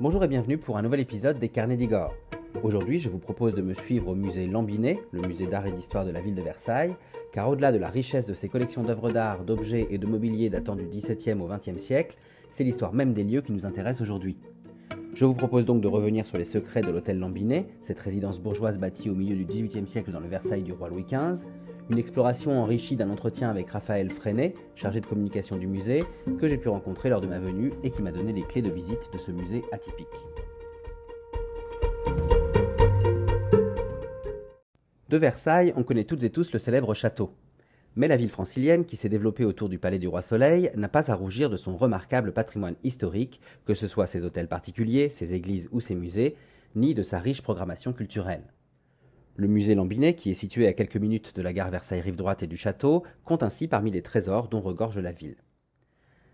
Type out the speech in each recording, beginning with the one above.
Bonjour et bienvenue pour un nouvel épisode des Carnets d'Igor. Aujourd'hui, je vous propose de me suivre au musée Lambinet, le musée d'art et d'histoire de la ville de Versailles, car au-delà de la richesse de ses collections d'œuvres d'art, d'objets et de mobilier datant du XVIIe au XXe siècle, c'est l'histoire même des lieux qui nous intéresse aujourd'hui. Je vous propose donc de revenir sur les secrets de l'hôtel Lambinet, cette résidence bourgeoise bâtie au milieu du XVIIIe siècle dans le Versailles du roi Louis XV, une exploration enrichie d'un entretien avec Raphaël Freinet, chargé de communication du musée, que j'ai pu rencontrer lors de ma venue et qui m'a donné les clés de visite de ce musée atypique. De Versailles, on connaît toutes et tous le célèbre château. Mais la ville francilienne, qui s'est développée autour du palais du roi Soleil, n'a pas à rougir de son remarquable patrimoine historique, que ce soit ses hôtels particuliers, ses églises ou ses musées, ni de sa riche programmation culturelle. Le musée Lambinet, qui est situé à quelques minutes de la gare Versailles-Rive droite et du château, compte ainsi parmi les trésors dont regorge la ville.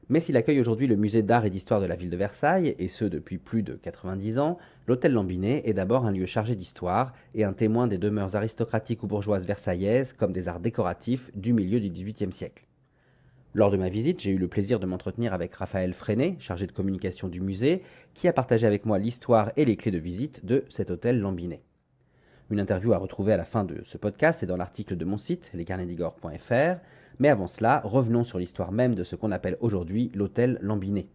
Mais s'il accueille aujourd'hui le musée d'art et d'histoire de la ville de Versailles, et ce depuis plus de 90 ans, l'hôtel Lambinet est d'abord un lieu chargé d'histoire et un témoin des demeures aristocratiques ou bourgeoises versaillaises comme des arts décoratifs du milieu du XVIIIe siècle. Lors de ma visite, j'ai eu le plaisir de m'entretenir avec Raphaël Freinet, chargé de communication du musée, qui a partagé avec moi l'histoire et les clés de visite de cet hôtel Lambinet. Une interview à retrouver à la fin de ce podcast et dans l'article de mon site, lescarnedigore.fr. Mais avant cela, revenons sur l'histoire même de ce qu'on appelle aujourd'hui l'hôtel Lambinet.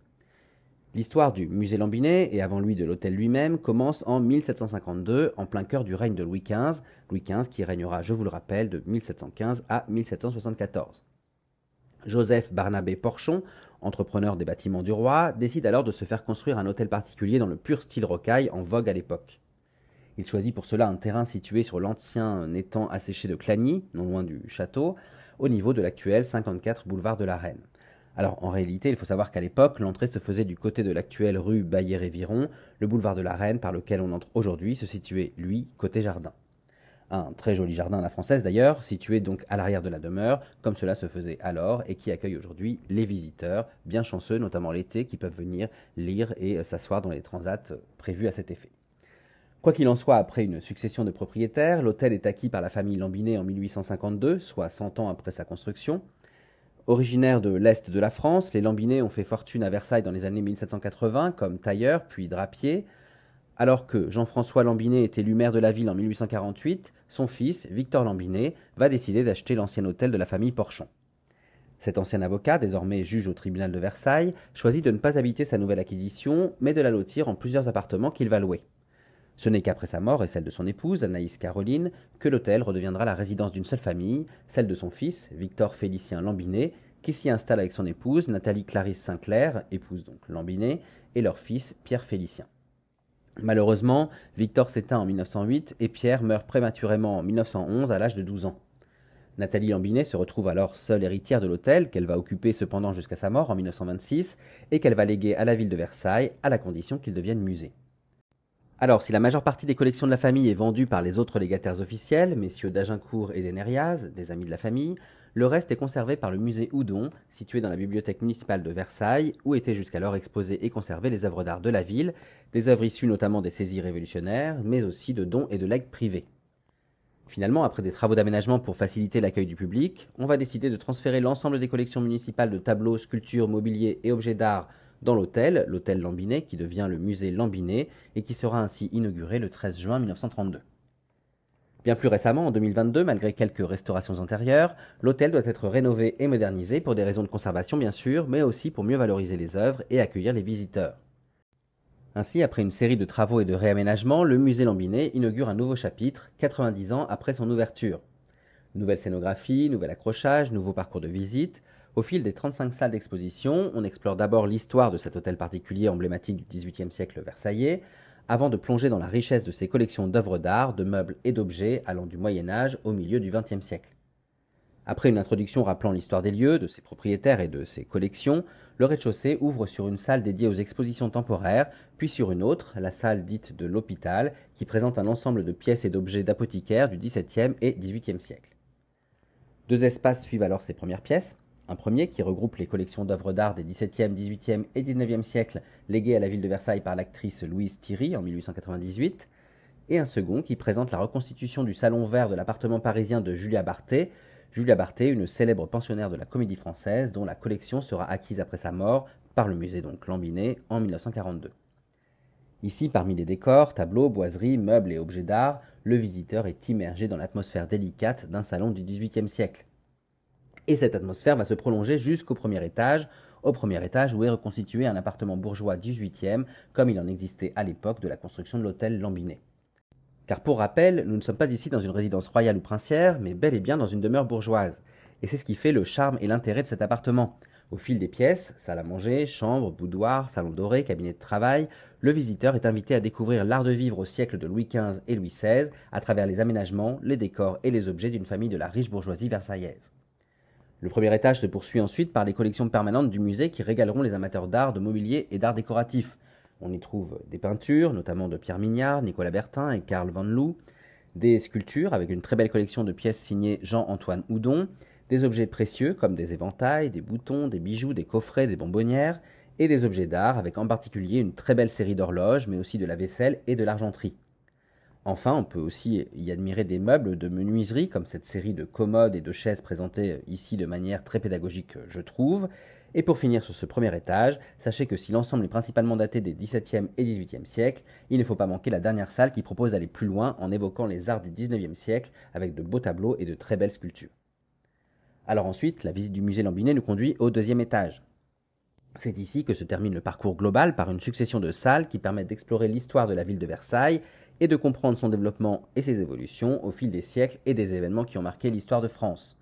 L'histoire du musée Lambinet, et avant lui de l'hôtel lui-même, commence en 1752, en plein cœur du règne de Louis XV, Louis XV qui régnera, je vous le rappelle, de 1715 à 1774. Joseph Barnabé Porchon, entrepreneur des bâtiments du roi, décide alors de se faire construire un hôtel particulier dans le pur style rocaille en vogue à l'époque. Il choisit pour cela un terrain situé sur l'ancien étang asséché de Clagny, non loin du château, au niveau de l'actuel 54 boulevard de la Reine. Alors en réalité, il faut savoir qu'à l'époque, l'entrée se faisait du côté de l'actuelle rue Baillet-Réviron, le boulevard de la Reine par lequel on entre aujourd'hui se situait, lui, côté jardin. Un très joli jardin à la française d'ailleurs, situé donc à l'arrière de la demeure, comme cela se faisait alors, et qui accueille aujourd'hui les visiteurs, bien chanceux, notamment l'été, qui peuvent venir lire et s'asseoir dans les transats prévus à cet effet. Quoi qu'il en soit, après une succession de propriétaires, l'hôtel est acquis par la famille Lambinet en 1852, soit 100 ans après sa construction. Originaires de l'Est de la France, les Lambinet ont fait fortune à Versailles dans les années 1780 comme tailleur puis drapier. Alors que Jean-François Lambinet est élu maire de la ville en 1848, son fils, Victor Lambinet, va décider d'acheter l'ancien hôtel de la famille Porchon. Cet ancien avocat, désormais juge au tribunal de Versailles, choisit de ne pas habiter sa nouvelle acquisition, mais de la lotir en plusieurs appartements qu'il va louer. Ce n'est qu'après sa mort et celle de son épouse, Anaïs Caroline, que l'hôtel redeviendra la résidence d'une seule famille, celle de son fils, Victor Félicien Lambinet, qui s'y installe avec son épouse, Nathalie Clarisse Sinclair, épouse donc Lambinet, et leur fils, Pierre Félicien. Malheureusement, Victor s'éteint en 1908 et Pierre meurt prématurément en 1911 à l'âge de 12 ans. Nathalie Lambinet se retrouve alors seule héritière de l'hôtel, qu'elle va occuper cependant jusqu'à sa mort en 1926, et qu'elle va léguer à la ville de Versailles, à la condition qu'il devienne musée. Alors, si la majeure partie des collections de la famille est vendue par les autres légataires officiels, messieurs d'Agincourt et d'Eneriaz, des amis de la famille, le reste est conservé par le musée Houdon, situé dans la bibliothèque municipale de Versailles, où étaient jusqu'alors exposées et conservées les œuvres d'art de la ville, des œuvres issues notamment des saisies révolutionnaires, mais aussi de dons et de legs privés. Finalement, après des travaux d'aménagement pour faciliter l'accueil du public, on va décider de transférer l'ensemble des collections municipales de tableaux, sculptures, mobilier et objets d'art dans l'hôtel, l'hôtel Lambinet, qui devient le musée Lambinet et qui sera ainsi inauguré le 13 juin 1932. Bien plus récemment, en 2022, malgré quelques restaurations antérieures, l'hôtel doit être rénové et modernisé pour des raisons de conservation bien sûr, mais aussi pour mieux valoriser les œuvres et accueillir les visiteurs. Ainsi, après une série de travaux et de réaménagements, le musée Lambinet inaugure un nouveau chapitre, 90 ans après son ouverture. Nouvelle scénographie, nouvel accrochage, nouveau parcours de visite, au fil des 35 salles d'exposition, on explore d'abord l'histoire de cet hôtel particulier emblématique du XVIIIe siècle versaillais, avant de plonger dans la richesse de ses collections d'œuvres d'art, de meubles et d'objets allant du Moyen Âge au milieu du XXe siècle. Après une introduction rappelant l'histoire des lieux, de ses propriétaires et de ses collections, le rez-de-chaussée ouvre sur une salle dédiée aux expositions temporaires, puis sur une autre, la salle dite de l'hôpital, qui présente un ensemble de pièces et d'objets d'apothicaires du XVIIe et XVIIIe siècle. Deux espaces suivent alors ces premières pièces, un premier qui regroupe les collections d'œuvres d'art des XVIIe, XVIIIe et XIXe siècles léguées à la ville de Versailles par l'actrice Louise Thierry en 1898, et un second qui présente la reconstitution du salon vert de l'appartement parisien de Julia Barthé, Julia Barthé, une célèbre pensionnaire de la comédie française dont la collection sera acquise après sa mort par le musée donc Lambinet en 1942. Ici, parmi les décors, tableaux, boiseries, meubles et objets d'art, le visiteur est immergé dans l'atmosphère délicate d'un salon du XVIIIe siècle. Et cette atmosphère va se prolonger jusqu'au premier étage, au premier étage où est reconstitué un appartement bourgeois 18e, comme il en existait à l'époque de la construction de l'hôtel Lambinet. Car pour rappel, nous ne sommes pas ici dans une résidence royale ou princière, mais bel et bien dans une demeure bourgeoise. Et c'est ce qui fait le charme et l'intérêt de cet appartement. Au fil des pièces, salle à manger, chambre, boudoir, salon doré, cabinet de travail, le visiteur est invité à découvrir l'art de vivre au siècle de Louis XV et Louis XVI à travers les aménagements, les décors et les objets d'une famille de la riche bourgeoisie versaillaise. Le premier étage se poursuit ensuite par les collections permanentes du musée qui régaleront les amateurs d'art, de mobilier et d'art décoratif. On y trouve des peintures, notamment de Pierre Mignard, Nicolas Bertin et Karl Van Loo, des sculptures avec une très belle collection de pièces signées Jean-Antoine Houdon, des objets précieux comme des éventails, des boutons, des bijoux, des coffrets, des bonbonnières, et des objets d'art avec en particulier une très belle série d'horloges, mais aussi de la vaisselle et de l'argenterie. Enfin, on peut aussi y admirer des meubles de menuiserie, comme cette série de commodes et de chaises présentées ici de manière très pédagogique, je trouve. Et pour finir sur ce premier étage, sachez que si l'ensemble est principalement daté des XVIIe et XVIIIe siècles, il ne faut pas manquer la dernière salle qui propose d'aller plus loin en évoquant les arts du XIXe siècle avec de beaux tableaux et de très belles sculptures. Alors ensuite, la visite du musée Lambinet nous conduit au deuxième étage. C'est ici que se termine le parcours global par une succession de salles qui permettent d'explorer l'histoire de la ville de Versailles et de comprendre son développement et ses évolutions au fil des siècles et des événements qui ont marqué l'histoire de France.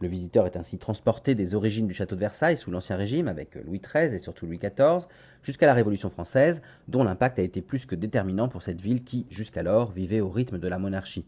Le visiteur est ainsi transporté des origines du château de Versailles sous l'Ancien Régime avec Louis XIII et surtout Louis XIV jusqu'à la Révolution française dont l'impact a été plus que déterminant pour cette ville qui, jusqu'alors, vivait au rythme de la monarchie.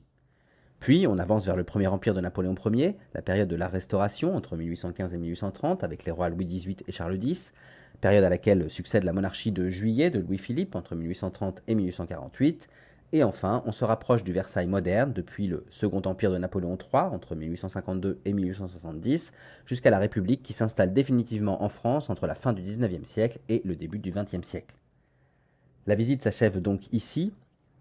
Puis on avance vers le premier empire de Napoléon Ier, la période de la Restauration entre 1815 et 1830 avec les rois Louis XVIII et Charles X, période à laquelle succède la monarchie de juillet de Louis-Philippe entre 1830 et 1848, et enfin on se rapproche du Versailles moderne depuis le Second Empire de Napoléon III entre 1852 et 1870 jusqu'à la République qui s'installe définitivement en France entre la fin du XIXe siècle et le début du XXe siècle. La visite s'achève donc ici,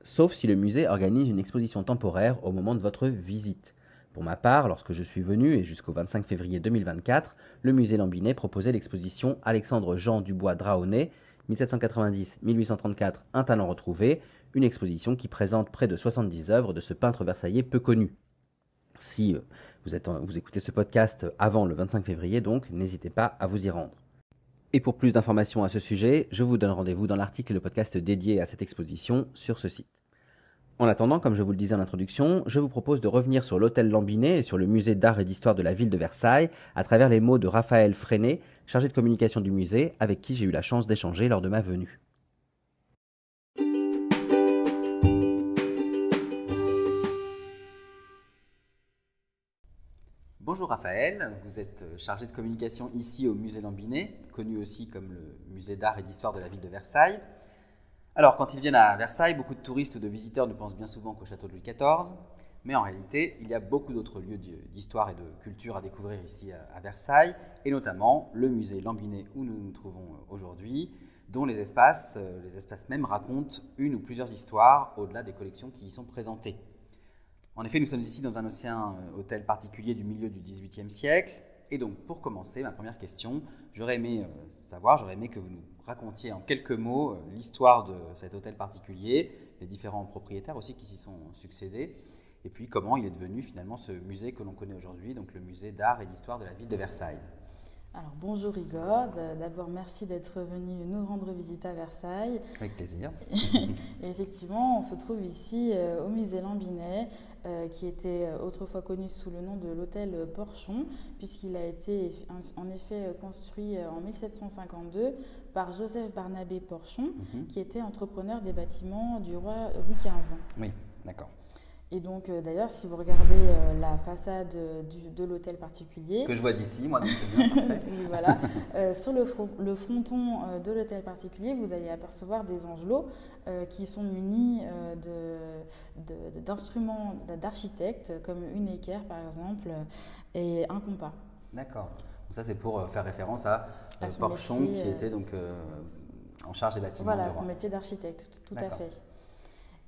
sauf si le musée organise une exposition temporaire au moment de votre visite. Pour ma part, lorsque je suis venu, et jusqu'au 25 février 2024, le musée Lambinet proposait l'exposition Alexandre-Jean Dubois Draonnet, 1790-1834, un talent retrouvé, une exposition qui présente près de 70 œuvres de ce peintre versaillais peu connu. Si euh, vous, écoutez ce podcast avant le 25 février, donc n'hésitez pas à vous y rendre. Et pour plus d'informations à ce sujet, je vous donne rendez-vous dans l'article le podcast dédié à cette exposition sur ce site. En attendant, comme je vous le disais en introduction, je vous propose de revenir sur l'hôtel Lambinet et sur le musée d'art et d'histoire de la ville de Versailles à travers les mots de Raphaël Freinet, chargé de communication du musée, avec qui j'ai eu la chance d'échanger lors de ma venue. Bonjour Raphaël, vous êtes euh, chargé de communication ici au musée Lambinet, connu aussi comme le musée d'art et d'histoire de la ville de Versailles. Alors, quand ils viennent à Versailles, beaucoup de touristes ou de visiteurs ne pensent bien souvent qu'au château de Louis XIV, mais en réalité, il y a beaucoup d'autres lieux d'histoire et de culture à découvrir ici à Versailles, et notamment le musée Lambinet où nous nous trouvons euh, aujourd'hui, dont les espaces, euh, les espaces même racontent une ou plusieurs histoires au-delà des collections qui y sont présentées. En effet, nous sommes ici dans un ancien euh, hôtel particulier du milieu du XVIIIe siècle. Et donc, pour commencer, ma première question, j'aurais aimé euh, savoir, j'aurais aimé que vous nous racontiez en quelques mots euh, l'histoire de cet hôtel particulier, les différents propriétaires aussi qui s'y sont succédés, et puis comment il est devenu finalement ce musée que l'on connaît aujourd'hui, donc le musée d'art et d'histoire de la ville de Versailles. Alors bonjour Igor, d'abord merci d'être venu nous rendre visite à Versailles. Avec plaisir. et effectivement, on se trouve ici euh, au musée Lambinet, euh, qui était euh, autrefois connu sous le nom de l'hôtel Porchon, puisqu'il a été en effet construit en 1752 par Joseph Barnabé Porchon, mhm. qui était entrepreneur des bâtiments du roi Louis XV. Oui, d'accord. Et donc, euh, d'ailleurs, si vous regardez euh, la façade euh, de l'hôtel particulier. Que je vois d'ici, moi, donc c'est bien, parfait. voilà. sur le, le fronton de l'hôtel particulier, vous allez apercevoir des angelots qui sont munis d'instruments d'architectes, comme une équerre, par exemple, et un compas. D'accord. Donc, ça, c'est pour faire référence à, Porchon, qui était donc en charge des bâtiments. Voilà, son métier d'architecte, tout à fait.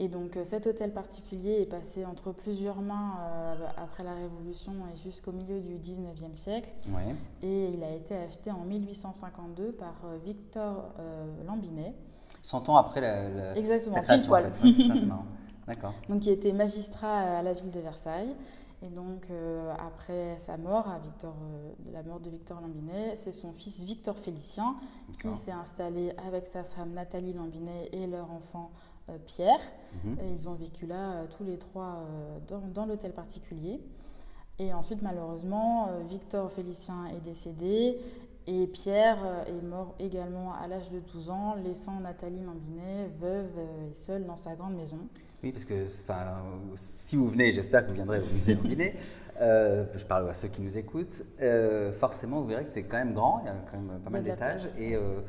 Et donc euh, cet hôtel particulier est passé entre plusieurs mains euh, après la Révolution et jusqu'au milieu du 19e siècle. Et il a été acheté en 1852 par euh, Victor Lambinet. 100 ans après la, Exactement, sa création, en fait. c'est marrant. D'accord. Donc, il était magistrat à la ville de Versailles. Et donc, euh, après sa mort, à Victor, euh, la mort de Victor Lambinet, c'est son fils Victor Félicien qui s'est installé avec sa femme Nathalie Lambinet et leur enfant Pierre. Mhm. Et ils ont vécu là tous les trois dans, dans l'hôtel particulier. Et ensuite, malheureusement, Victor Félicien est décédé et Pierre est mort également à l'âge de 12 ans, laissant Nathalie Lambinet veuve et seule dans sa grande maison. Oui, parce que si vous venez, j'espère que vous viendrez au musée Lambinet, euh, je parle à ceux qui nous écoutent, euh, forcément vous verrez que c'est quand même grand, il y a quand même pas mal d'étages. Et euh,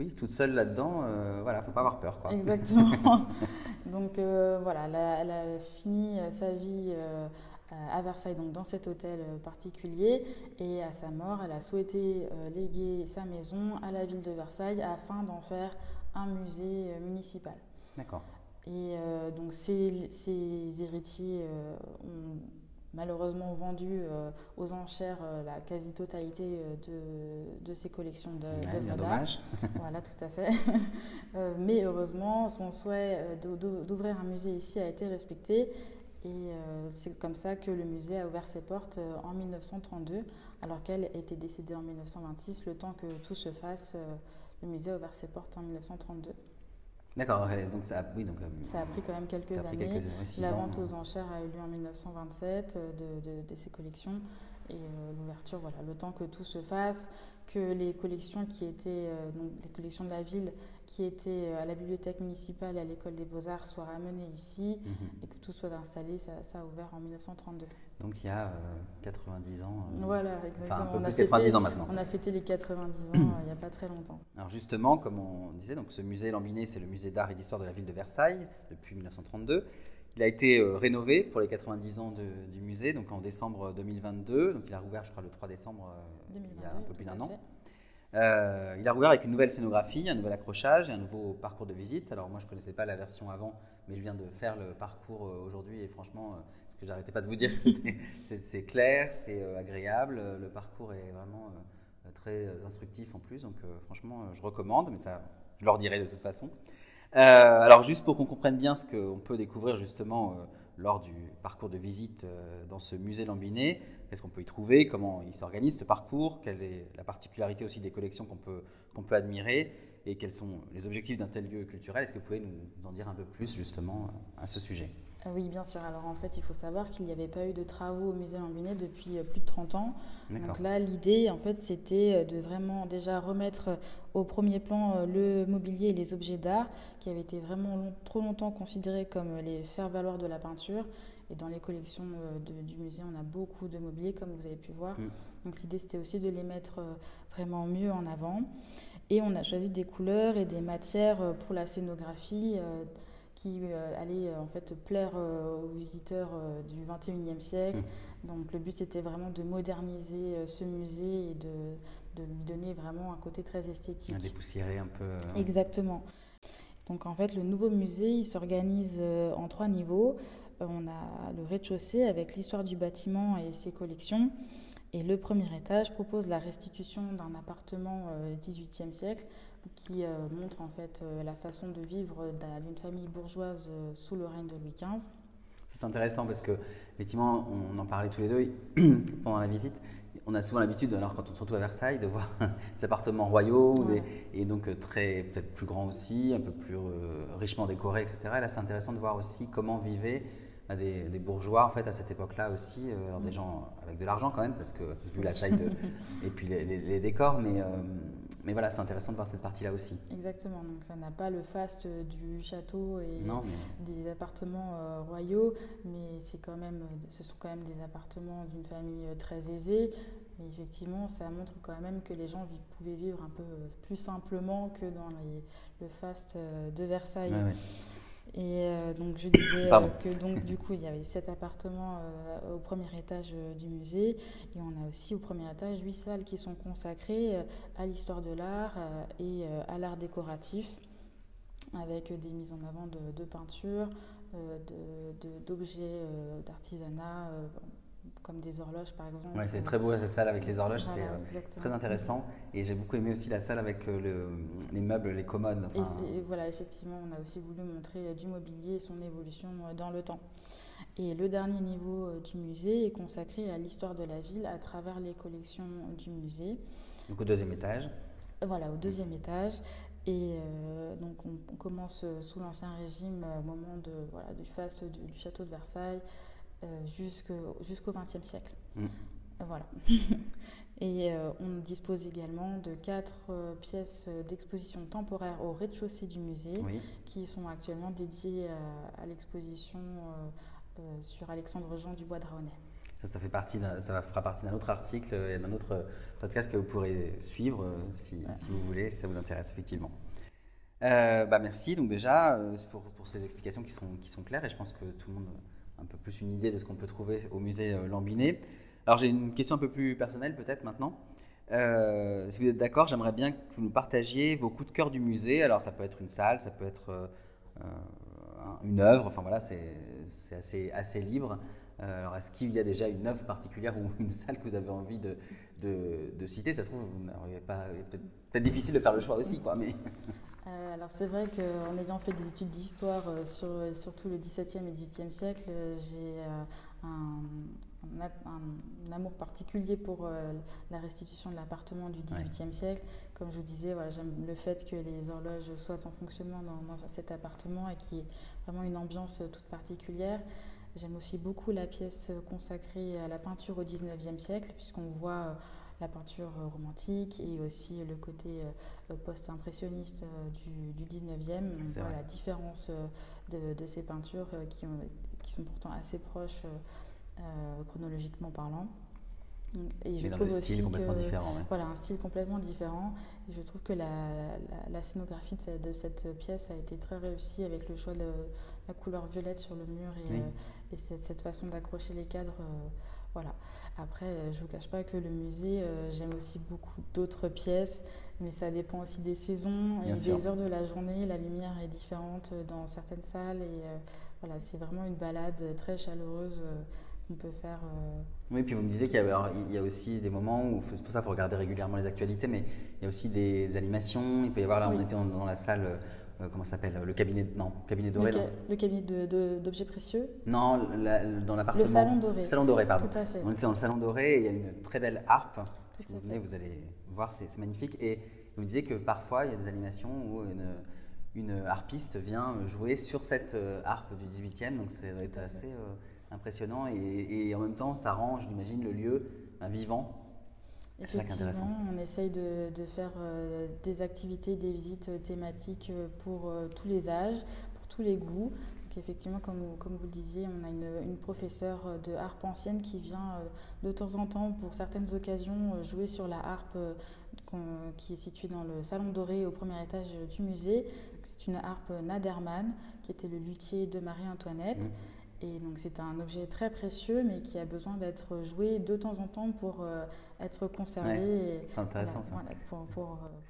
oui, toute seule là-dedans, voilà, il ne faut pas avoir peur. Quoi. Exactement. Donc voilà, elle a, fini sa vie à Versailles, donc dans cet hôtel particulier. Et à sa mort, elle a souhaité léguer sa maison à la ville de Versailles afin d'en faire un musée municipal. D'accord. Et euh, donc ces, héritiers euh, ont malheureusement vendu euh, aux enchères la quasi-totalité de, de, ces collections d'œuvres dommage. voilà, tout à fait. mais heureusement, son souhait d'ouvrir un musée ici a été respecté. Et c'est comme ça que le musée a ouvert ses portes en 1932, alors qu'elle était décédée en 1926. Le temps que tout se fasse, le musée a ouvert ses portes en 1932. D'accord, donc ça a, oui, donc, euh, ça a pris quand même quelques années. la vente aux enchères a eu lieu en 1927 euh, de, de, ces collections et euh, l'ouverture, voilà, le temps que tout se fasse, que les collections qui étaient, donc les collections de la ville qui étaient à la bibliothèque municipale et à l'école des beaux-arts soient ramenées ici mhm. et que tout soit installé, ça, ça, a ouvert en 1932. Donc il y a 90 ans. voilà, exactement. Un peu plus de 90 ans maintenant. On a fêté les 90 ans il n'y a pas très longtemps. Alors justement, comme on disait, donc ce musée Lambiné, c'est le musée d'art et d'histoire de la ville de Versailles depuis 1932. Il a été euh, rénové pour les 90 ans du musée, donc en décembre 2022. Donc il a rouvert, je crois, le 3 décembre, euh, il y a un peu plus d'un an. Euh, il a rouvert avec une nouvelle scénographie, un nouvel accrochage et un nouveau parcours de visite. Alors moi, je ne connaissais pas la version avant, mais je viens de faire le parcours aujourd'hui et franchement, ce que j'arrêtais pas de vous dire, c'est clair, c'est agréable, le parcours est vraiment très instructif en plus. Donc franchement, je recommande, mais ça, je leur dirai de toute façon. Euh, alors juste pour qu'on comprenne bien ce qu'on peut découvrir justement euh, lors du parcours de visite euh, dans ce musée Lambiné, qu'est-ce qu'on peut y trouver, comment il s'organise ce parcours, quelle est la particularité aussi des collections qu'on peut, qu'on peut admirer et quels sont les objectifs d'un tel lieu culturel. Est-ce que vous pouvez nous en dire un peu plus justement à ce sujet? Oui, bien sûr. Alors en fait, il faut savoir qu'il n'y avait pas eu de travaux au musée Lambinet depuis euh, plus de 30 ans. Donc là, l'idée, en fait, c'était euh, de vraiment déjà remettre euh, au premier plan le mobilier et les objets d'art qui avaient été vraiment trop longtemps considérés comme les faire-valoir de la peinture. Et dans les collections du musée, on a beaucoup de mobilier, comme vous avez pu voir. Mm. Donc l'idée, c'était aussi de les mettre vraiment mieux en avant. Et on a choisi des couleurs et des matières pour la scénographie qui euh, allait euh, en fait plaire euh, aux visiteurs du 21e siècle. Mmh. Donc le but c'était vraiment de moderniser ce musée et de, de, lui donner vraiment un côté très esthétique. Dépoussiérer un peu. Exactement. Donc en fait le nouveau musée il s'organise en trois niveaux. On a le rez-de-chaussée avec l'histoire du bâtiment et ses collections. Et le premier étage propose la restitution d'un appartement 18e siècle qui euh, montre en fait euh, la façon de vivre d'une famille bourgeoise euh, sous le règne de Louis XV. C'est intéressant parce que effectivement, on en parlait tous les deux pendant la visite. On a souvent l'habitude, alors quand on se retrouve à Versailles, de voir des appartements royaux et donc très peut-être plus grands aussi, un peu plus richement décorés, etc. Et là, c'est intéressant de voir aussi comment vivaient des, des, bourgeois en fait à cette époque-là aussi, alors des mm. gens avec de l'argent quand même parce que vu la taille de, et puis les, décors, mais mais voilà, c'est intéressant de voir cette partie-là aussi. Exactement. Donc ça n'a pas le faste du château et des appartements euh, royaux, mais c'est quand même, ce sont quand même des appartements d'une famille euh, très aisée. Mais effectivement, ça montre quand même que les gens pouvaient vivre un peu plus simplement que dans le faste euh, de Versailles. Et euh, donc je disais euh, que donc du coup il y avait sept appartements euh, au premier étage du musée. Et on a aussi au premier étage huit salles qui sont consacrées à l'histoire de l'art et à l'art décoratif avec des mises en avant de, de peintures, d'objets d'artisanat comme des horloges par exemple. Ouais, c'est très beau cette salle avec les horloges, c'est très intéressant. Et j'ai beaucoup aimé aussi la salle avec le, les meubles, les commodes. Et, voilà, effectivement, on a aussi voulu montrer du mobilier et son évolution dans le temps. Et le dernier niveau du musée est consacré à l'histoire de la ville à travers les collections du musée. Donc au deuxième étage Voilà, au deuxième étage. Et euh, donc on, commence euh, sous l'Ancien Régime euh, au moment de, voilà, du face du, château de Versailles jusqu'au XXe siècle. Mm. Voilà. Et on dispose également de quatre pièces d'exposition temporaire au rez-de-chaussée du musée qui sont actuellement dédiées à, l'exposition sur Alexandre Jean du Bois de Raonnet. Ça, ça, fait partie ça fera partie d'un autre article et d'un autre podcast que vous pourrez suivre euh, si, si, vous voulez, si ça vous intéresse effectivement. Euh, bah merci donc déjà euh, pour, pour, ces explications qui sont, qui sont claires et je pense que tout le monde un peu plus une idée de ce qu'on peut trouver au musée Lambinet. Alors j'ai une question un peu plus personnelle peut-être maintenant. si vous êtes d'accord, j'aimerais bien que vous nous partagiez vos coups de cœur du musée. Alors ça peut être une salle, ça peut être une œuvre, enfin voilà, c'est assez, assez libre. Euh, alors, est-ce qu'il y a déjà une œuvre particulière ou une salle que vous avez envie de, de, citer? Ça se trouve, vous n'auriez pas. Peut-être difficile de faire le choix aussi, quoi, mais. Euh, alors c'est vrai qu'en ayant fait des études d'histoire euh, sur surtout le XVIIe et XVIIIe siècle, j'ai un, un, amour particulier pour la restitution de l'appartement du XVIIIe siècle. Comme je vous disais, voilà, j'aime le fait que les horloges soient en fonctionnement dans, dans cet appartement et qu'il y ait vraiment une ambiance toute particulière. J'aime aussi beaucoup la pièce consacrée à la peinture au XIXe siècle, puisqu'on voit euh, la peinture euh, romantique et aussi le côté euh, post-impressionniste du, XIXe. On voit la différence de, ces peintures qui, qui, sont pourtant assez proches chronologiquement parlant. Et je trouve style complètement différent. Voilà, un style complètement différent. Et je trouve que la, la, scénographie de cette, pièce a été très réussie avec le choix de la couleur violette sur le mur et, et cette, façon d'accrocher les cadres. Euh, voilà. Après, euh, je ne vous cache pas que le musée, euh, j'aime aussi beaucoup d'autres pièces, mais ça dépend aussi des saisons et des heures de la journée. La lumière est différente dans certaines salles et voilà, c'est vraiment une balade très chaleureuse qu'on peut faire. Oui, puis vous me disiez qu'il y, y, a aussi des moments où, c'est pour ça qu'il faut regarder régulièrement les actualités, mais il y a aussi des animations. Il peut y avoir, là, on était dans la salle euh, comment s'appelle Le cabinet, non, cabinet doré. Le, cabinet d'objets précieux Non, dans l'appartement. Le salon doré. Salon doré, pardon. Tout à fait. On était dans le salon doré et il y a une très belle harpe. Si vous venez, vous allez voir, c'est magnifique. Et vous disiez que parfois, il y a des animations où une, une harpiste vient jouer sur cette euh, harpe du 18e. Donc, c'est assez euh, impressionnant. Et, et, en même temps, ça rend, j'imagine, le lieu vivant Effectivement, on essaye de, faire euh, des activités, des visites thématiques euh, pour euh, tous les âges, pour tous les goûts. Donc effectivement, comme, comme vous le disiez, on a une, une professeure de harpe ancienne qui vient de temps en temps, pour certaines occasions, jouer sur la harpe qui est située dans le salon doré au premier étage du musée. C'est une harpe Naderman, qui était le luthier de Marie-Antoinette. Mmh. Et donc c'est un objet très précieux, mais qui a besoin d'être joué de temps en temps pour euh, être conservé. c'est intéressant ça. Euh,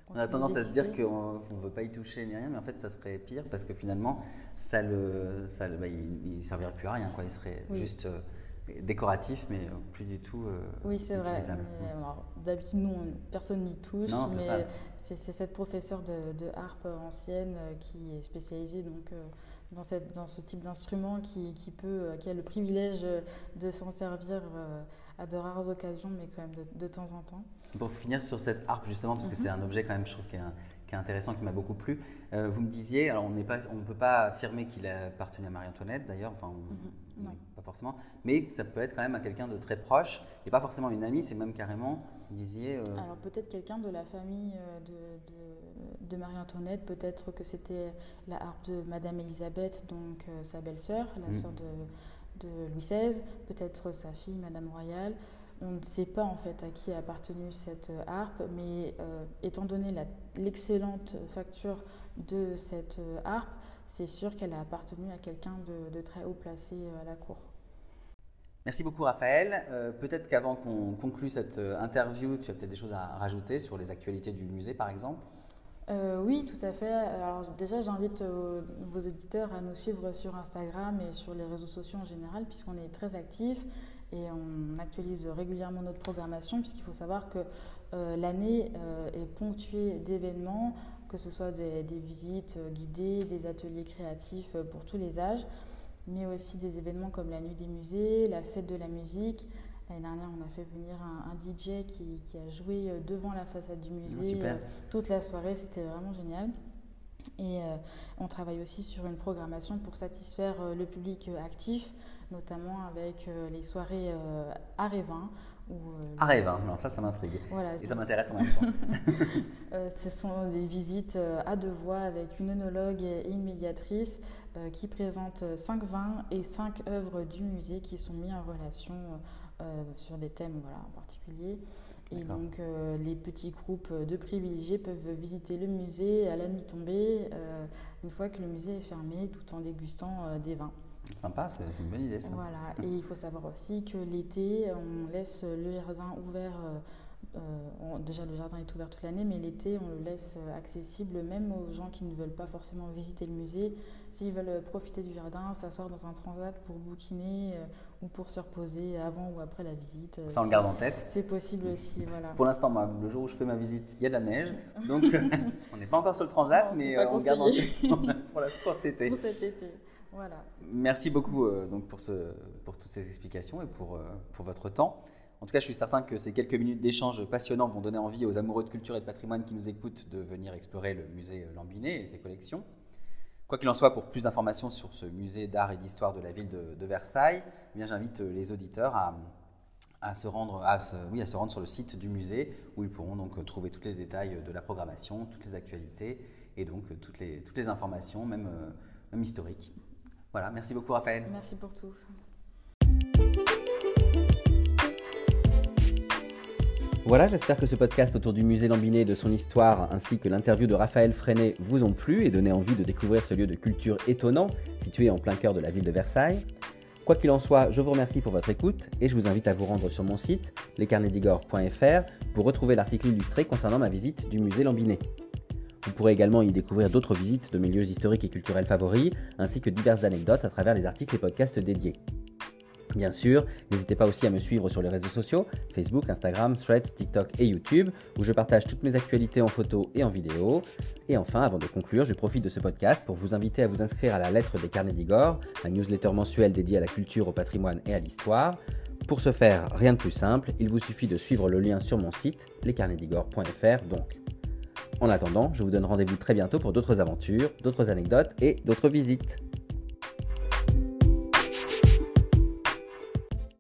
on a tendance à se dire qu'on ne veut pas y toucher ni rien, mais en fait ça serait pire parce que finalement ça le, ça bah, il ne servirait plus à rien. Quoi. Il serait juste euh, décoratif, mais plus du tout. oui, c'est vrai. D'habitude, nous, personne n'y touche, mais c'est cette professeure de, de, harpe ancienne qui est spécialisée donc dans, cette, dans ce type d'instrument qui, qui, peut, euh, qui a le privilège de s'en servir euh, à de rares occasions, mais quand même de, de temps en temps. Pour finir sur cette harpe, justement, parce que c'est mhm. un objet quand même, je trouve, qui est, qui est intéressant, qui m'a beaucoup plu. Euh, vous me disiez, alors on ne peut pas affirmer qu'il a appartenu à Marie-Antoinette, d'ailleurs, enfin, mhm. pas forcément, mais ça peut être quand même à quelqu'un de très proche, et pas forcément une amie, c'est même carrément, vous disiez... Alors peut-être quelqu'un de la famille de de Marie-Antoinette, peut-être que c'était la harpe de Madame Elisabeth, donc euh, sa belle-sœur, la mm. sœur de, Louis XVI, peut-être sa fille, Madame Royale. On ne sait pas en fait à qui a appartenu cette euh, harpe, mais euh, étant donné l'excellente facture de cette harpe, c'est sûr qu'elle a appartenu à quelqu'un de, très haut placé à la cour. Merci beaucoup Raphaël. peut-être qu'avant qu'on conclue cette interview, tu as peut-être des choses à rajouter sur les actualités du musée par exemple? Euh, oui, tout à fait. Alors déjà, j'invite euh, vos auditeurs à nous suivre sur Instagram et sur les réseaux sociaux en général, puisqu'on est très actifs. et on actualise régulièrement notre programmation puisqu'il faut savoir que l'année est ponctuée d'événements, que ce soit des, visites guidées, des ateliers créatifs pour tous les âges, mais aussi des événements comme la nuit des musées, la fête de la musique, L'année dernière, on a fait venir un, DJ qui, a joué euh, devant la façade du ah, musée euh, toute la soirée. C'était vraiment génial. Et euh, on travaille aussi sur une programmation pour satisfaire le public actif, notamment avec les soirées à Révin. à Révin, non, ça, ça m'intrigue. Et ça m'intéresse en même temps. ce sont des visites à deux voix avec une onologue et une médiatrice qui présentent cinq vins et cinq œuvres du musée qui sont mis en relation sur des thèmes voilà, en particulier. Et donc, euh, les petits groupes de privilégiés peuvent visiter le musée à la nuit tombée, euh, une fois que le musée est fermé, tout en dégustant des vins. Sympa, c'est une bonne idée ça. Voilà, et il faut savoir aussi que l'été, on laisse le jardin ouvert euh, déjà, le jardin est ouvert toute l'année, mais l'été, on le laisse euh, accessible même aux gens qui ne veulent pas forcément visiter le musée. S'ils veulent euh, profiter du jardin, s'asseoir dans un transat pour bouquiner ou pour se reposer avant ou après la visite. Ça, on le garde en tête. C'est possible aussi, voilà. Pour l'instant, le jour où je fais ma visite, il y a de la neige. Donc, on n'est pas encore sur le transat, mais on le garde en tête pour, cet été. Pour cet été, voilà. Merci beaucoup donc, pour, ce, pour toutes ces explications et pour, pour votre temps. En tout cas, je suis certain que ces quelques minutes d'échange passionnants vont donner envie aux amoureux de culture et de patrimoine qui nous écoutent de venir explorer le musée Lambinet et ses collections. Quoi qu'il en soit, pour plus d'informations sur ce musée d'art et d'histoire de la ville de, Versailles, eh bien, j'invite les auditeurs à, se rendre, oui, à se rendre sur le site du musée où ils pourront donc trouver tous les détails de la programmation, toutes les actualités et donc toutes les, toutes les informations, euh, même historiques. Voilà, merci beaucoup Raphaël. Merci pour tout. Voilà, j'espère que ce podcast autour du musée Lambinet et de son histoire, ainsi que l'interview de Raphaël Freinet vous ont plu et donné envie de découvrir ce lieu de culture étonnant situé en plein cœur de la ville de Versailles. Quoi qu'il en soit, je vous remercie pour votre écoute et je vous invite à vous rendre sur mon site lescarnedigore.fr pour retrouver l'article illustré concernant ma visite du musée Lambinet. Vous pourrez également y découvrir d'autres visites de mes lieux historiques et culturels favoris, ainsi que diverses anecdotes à travers les articles et podcasts dédiés. Bien sûr, n'hésitez pas aussi à me suivre sur les réseaux sociaux, Facebook, Instagram, Threads, TikTok et YouTube, où je partage toutes mes actualités en photo et en vidéo. Et enfin, avant de conclure, je profite de ce podcast pour vous inviter à vous inscrire à la lettre des carnets d'Igor, un newsletter mensuel dédié à la culture, au patrimoine et à l'histoire. Pour ce faire, rien de plus simple, il vous suffit de suivre le lien sur mon site, lescarnetsdigor.fr donc. En attendant, je vous donne rendez-vous très bientôt pour d'autres aventures, d'autres anecdotes et d'autres visites.